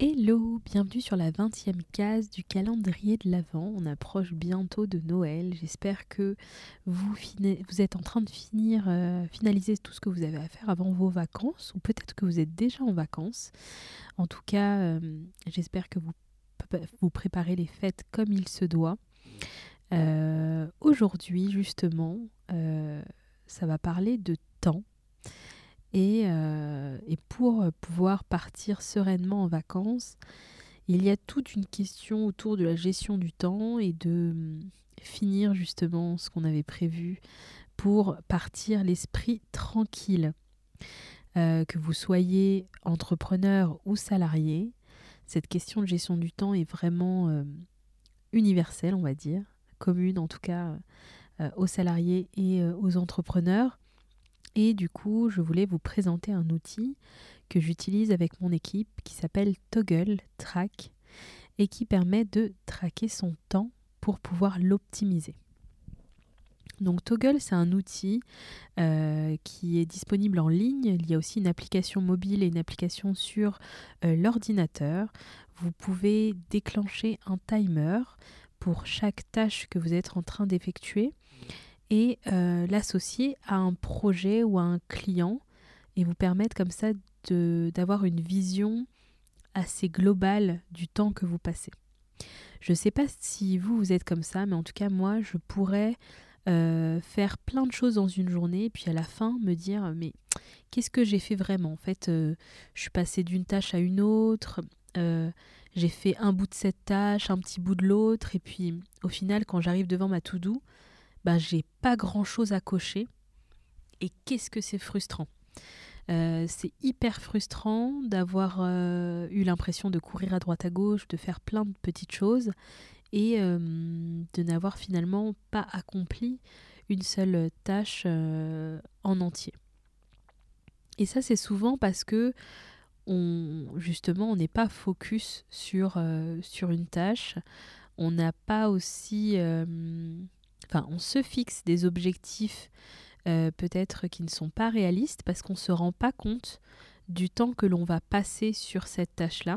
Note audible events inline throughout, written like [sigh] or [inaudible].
Hello, bienvenue sur la 20e case du calendrier de l'Avent. On approche bientôt de Noël. J'espère que vous, êtes en train de finir, euh, finaliser tout ce que vous avez à faire avant vos vacances, ou peut-être que vous êtes déjà en vacances. En tout cas, euh, j'espère que vous, vous préparez les fêtes comme il se doit. Euh, aujourd'hui, justement, ça va parler de temps euh, et, pour pouvoir partir sereinement en vacances, il y a toute une question autour de la gestion du temps et de hum, finir justement ce qu'on avait prévu pour partir l'esprit tranquille. Euh, que vous soyez entrepreneur ou salarié, cette question de gestion du temps est vraiment euh, universelle, on va dire, commune en tout cas aux salariés et aux entrepreneurs. Et du coup, je voulais vous présenter un outil que j'utilise avec mon équipe qui s'appelle Toggle Track et qui permet de traquer son temps pour pouvoir l'optimiser. Donc Toggle, c'est un outil euh, qui est disponible en ligne. Il y a aussi une application mobile et une application sur euh, l'ordinateur. Vous pouvez déclencher un timer pour chaque tâche que vous êtes en train d'effectuer et euh, l'associer à un projet ou à un client et vous permettre comme ça d'avoir une vision assez globale du temps que vous passez. Je ne sais pas si vous, vous êtes comme ça, mais en tout cas, moi, je pourrais euh, faire plein de choses dans une journée, et puis à la fin, me dire, mais qu'est-ce que j'ai fait vraiment? En fait, euh, je suis passée d'une tâche à une autre, j'ai fait un bout de cette tâche, un petit bout de l'autre, et puis au final, quand j'arrive devant ma to-do, bah, j'ai pas grand chose à cocher. Et qu'est-ce que c'est frustrant? Euh, c'est hyper frustrant d'avoir euh, eu l'impression de courir à droite à gauche, de faire plein de petites choses et euh, de n'avoir finalement pas accompli une seule tâche en entier. Et ça, c'est souvent parce que on, justement, on n'est pas focus sur, sur une tâche. On n'a pas aussi enfin, on se fixe des objectifs euh, peut-être qui ne sont pas réalistes parce qu'on ne se rend pas compte du temps que l'on va passer sur cette tâche-là.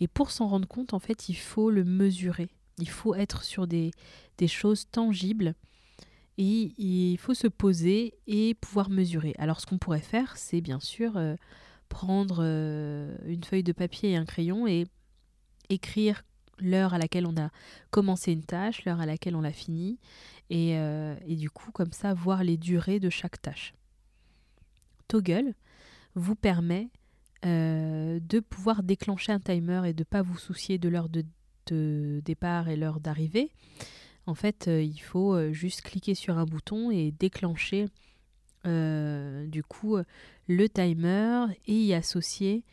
Et pour s'en rendre compte, en fait, il faut le mesurer. Il faut être sur des, choses tangibles et il faut se poser et pouvoir mesurer. Alors ce qu'on pourrait faire, c'est bien sûr euh, prendre euh, une feuille de papier et un crayon et écrire l'heure à laquelle on a commencé une tâche, l'heure à laquelle on l'a fini, euh, et, du coup, comme ça, voir les durées de chaque tâche. Toggle vous permet euh, de pouvoir déclencher un timer et de ne pas vous soucier de l'heure de, départ et l'heure d'arrivée. En fait, euh, il faut juste cliquer sur un bouton et déclencher du coup le timer et y associer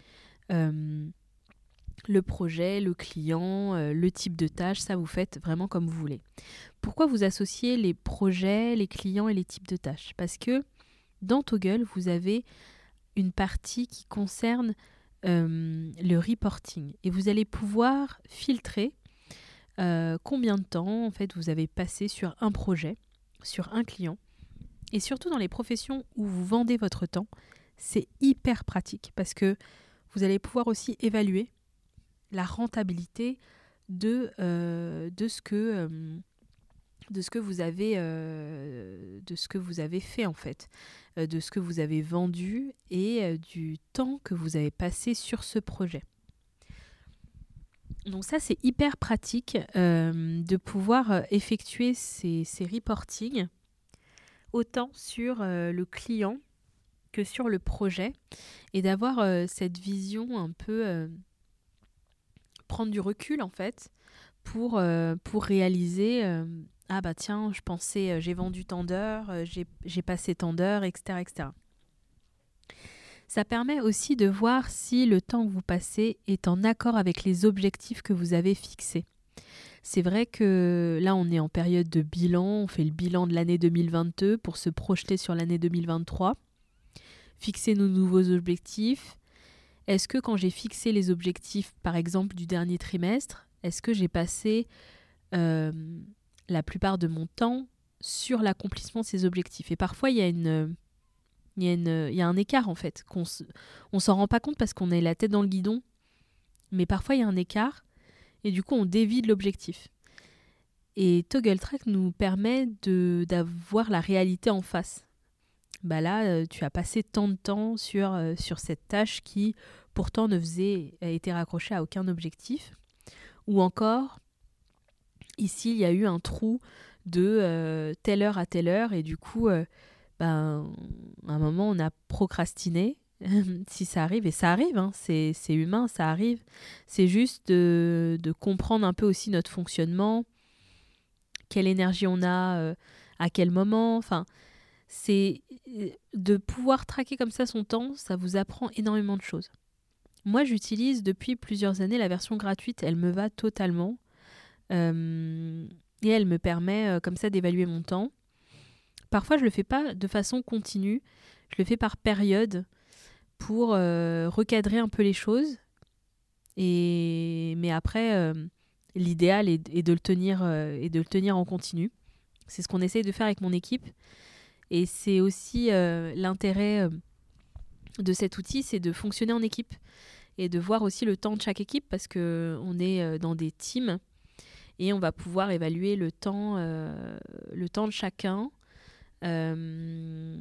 le projet, le client, euh, le type de tâche, ça vous faites vraiment comme vous voulez. Pourquoi vous associez les projets, les clients et les types de tâches? Parce que dans Toggle, vous avez une partie qui concerne euh, le reporting et vous allez pouvoir filtrer euh, combien de temps en fait vous avez passé sur un projet, sur un client et surtout dans les professions où vous vendez votre temps, c'est hyper pratique parce que vous allez pouvoir aussi évaluer la rentabilité de, euh, de, ce que, euh, de ce que vous avez euh, de ce que vous avez fait en fait, de ce que vous avez vendu et du temps que vous avez passé sur ce projet. Donc ça c'est hyper pratique de pouvoir effectuer ces, ces reportings autant sur le client que sur le projet et d'avoir cette vision un peu prendre du recul en fait pour, euh, pour réaliser euh, ah bah tiens je pensais euh, j'ai vendu tant d'heures j'ai passé tant d'heures etc etc Ça permet aussi de voir si le temps que vous passez est en accord avec les objectifs que vous avez fixés. C'est vrai que là, on est en période de bilan, on fait le bilan de l'année 2022 pour se projeter sur l'année 2023, fixer nos nouveaux objectifs. Est-ce que quand j'ai fixé les objectifs, par exemple, du dernier trimestre, est-ce que j'ai passé euh, la plupart de mon temps sur l'accomplissement de ces objectifs? Et parfois, il y a une... Il y, a un écart en fait, qu'on on s'en rend pas compte parce qu'on est la tête dans le guidon, mais parfois il y a un écart et du coup on dévie de l'objectif. Et Toggle Track nous permet d'avoir la réalité en face. Bah là, euh, tu as passé tant de temps sur, euh, sur cette tâche qui pourtant ne faisait, été raccrochée à aucun objectif. Ou encore, ici, il y a eu un trou de euh, telle heure à telle heure et du coup, ben, à un moment, on a procrastiné [laughs] si ça arrive, et ça arrive, hein, c'est humain, ça arrive. C'est juste de, comprendre un peu aussi notre fonctionnement, quelle énergie on a, à quel moment. Enfin, c'est euh, de pouvoir traquer comme ça son temps, ça vous apprend énormément de choses. Moi, j'utilise depuis plusieurs années la version gratuite, elle me va totalement. Euh, et elle me permet comme ça d'évaluer mon temps. Parfois, je le fais pas de façon continue, je le fais par période pour euh, recadrer un peu les choses. Et mais après, euh, l'idéal est, de le tenir euh, et de le tenir en continu. C'est ce qu'on essaye de faire avec mon équipe. Et c'est aussi l'intérêt de cet outil, c'est de fonctionner en équipe et de voir aussi le temps de chaque équipe parce que on est dans des teams et on va pouvoir évaluer le temps, le temps de chacun euh,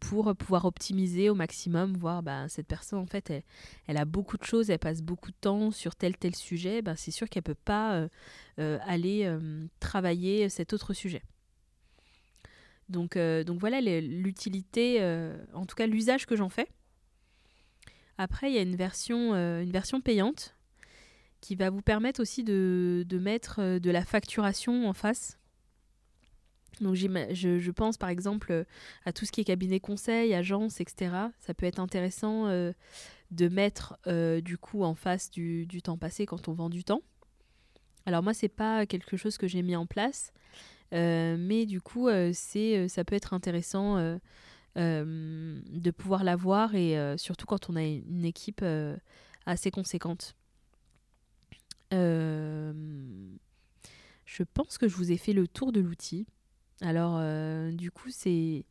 pour pouvoir optimiser au maximum, voir bah, cette personne en fait elle, a beaucoup de choses, elle passe beaucoup de temps sur tel tel sujet, bah, c'est sûr qu'elle peut pas euh, euh, aller travailler cet autre sujet. Donc, donc voilà l'utilité, en tout cas l'usage que j'en fais. Après, il y a une version, version payante qui va vous permettre aussi de, mettre de la facturation en face. Donc je, je, pense par exemple euh, à tout ce qui est cabinet conseil, agence, etc. Ça peut être intéressant euh, de mettre euh, du coup en face du, du, temps passé quand on vend du temps. Alors moi c'est pas quelque chose que j'ai mis en place, mais du coup c'est ça peut être intéressant de pouvoir l'avoir et surtout quand on a une équipe assez conséquente. je pense que je vous ai fait le tour de l'outil. Alors, euh, du coup, c'est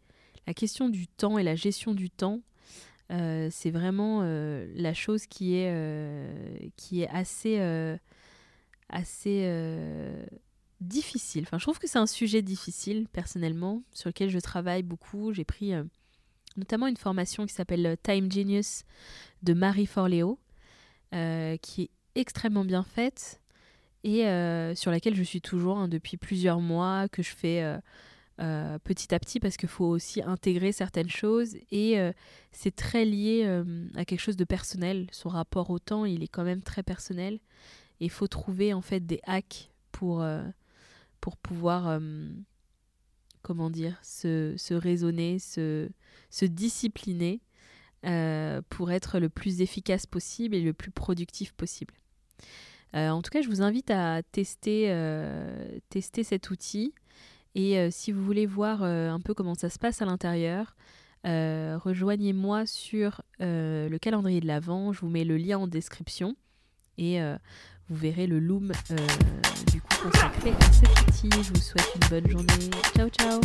la question du temps et la gestion du temps. Euh, c'est vraiment euh, la chose qui est, qui est assez, assez difficile. Enfin, je trouve que c'est un sujet difficile, personnellement, sur lequel je travaille beaucoup. J'ai pris notamment une formation qui s'appelle Time Genius de Marie Forleo, qui est extrêmement bien faite et euh, sur laquelle je suis toujours hein, depuis plusieurs mois, que je fais euh, euh, petit à petit parce qu'il faut aussi intégrer certaines choses et c'est très lié à quelque chose de personnel. Son rapport au temps, il est quand même très personnel et il faut trouver en fait des hacks pour, pour pouvoir comment dire, se, raisonner, se, discipliner pour être le plus efficace possible et le plus productif possible. Euh, en tout cas, je vous invite à tester, euh, tester cet outil. Et euh, si vous voulez voir un peu comment ça se passe à l'intérieur, rejoignez-moi sur le calendrier de l'Avent. Je vous mets le lien en description. Et euh, vous verrez le loom euh, du coup consacré à ce petit. Je vous souhaite une bonne journée. Ciao, ciao!